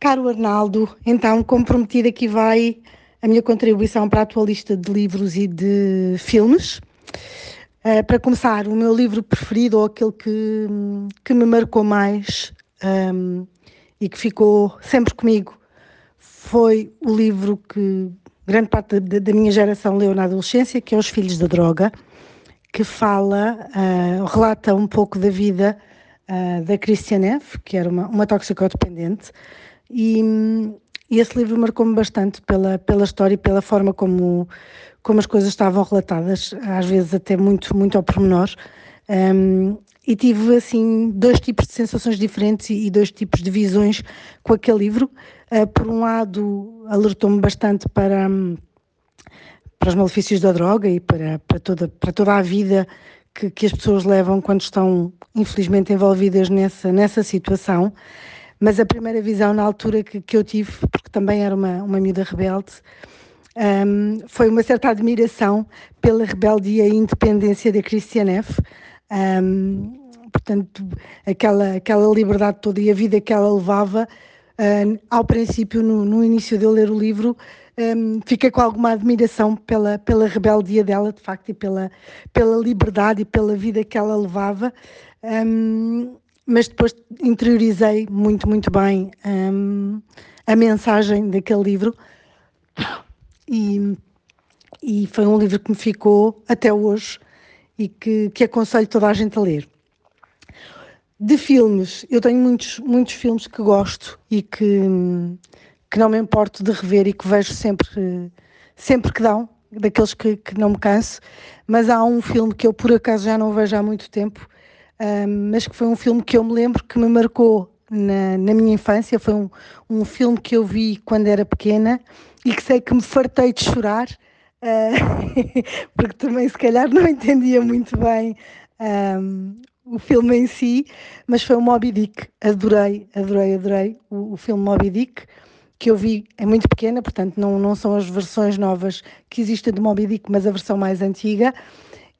Caro Arnaldo, então, comprometido aqui vai a minha contribuição para a tua lista de livros e de filmes. Uh, para começar, o meu livro preferido, ou aquele que, que me marcou mais um, e que ficou sempre comigo, foi o livro que grande parte da, da minha geração leu na adolescência, que é Os Filhos da Droga, que fala, uh, relata um pouco da vida uh, da Christiane F., que era uma, uma toxicodependente, e, e esse livro marcou-me bastante pela, pela história e pela forma como, como as coisas estavam relatadas, às vezes até muito, muito ao pormenor. Um, e tive assim dois tipos de sensações diferentes e, dois tipos de visões com aquele livro. Uh, por um lado, alertou-me bastante para, para os malefícios da droga e para, para, toda, para toda a vida que, que as pessoas levam quando estão, infelizmente, envolvidas nessa, nessa situação. Mas a primeira visão na altura que, que eu tive, porque também era uma, uma miúda rebelde, um, foi uma certa admiração pela rebeldia e independência da Christiane F. Um, portanto, aquela, aquela liberdade toda e a vida que ela levava, uh, ao princípio, no, no, início de eu ler o livro, um, fiquei com alguma admiração pela, pela rebeldia dela, de facto, e pela, pela liberdade e pela vida que ela levava. Um, mas depois interiorizei muito, muito bem um, a mensagem daquele livro e, e foi um livro que me ficou até hoje e que, que aconselho toda a gente a ler. De filmes, eu tenho muitos, muitos filmes que gosto e que, que não me importo de rever e que vejo sempre, sempre que dão, daqueles que, que não me canso, mas há um filme que eu por acaso já não vejo há muito tempo mas que foi um filme que eu me lembro que me marcou na, na minha infância. Foi um, um filme que eu vi quando era pequena e que sei que me fartei de chorar, uh, porque também se calhar não entendia muito bem um, o filme em si, mas foi o Moby Dick. Adorei, adorei, adorei o, o filme Moby Dick que eu vi é muito pequena, portanto não, não são as versões novas que existem de Moby Dick, mas a versão mais antiga,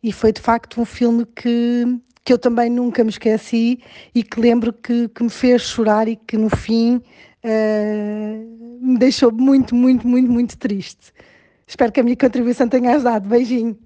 e foi de facto um filme que, que eu também nunca me esqueci e que lembro que, que me fez chorar e que no fim uh, me deixou muito, muito, muito, muito triste. Espero que a minha contribuição tenha ajudado. Beijinho.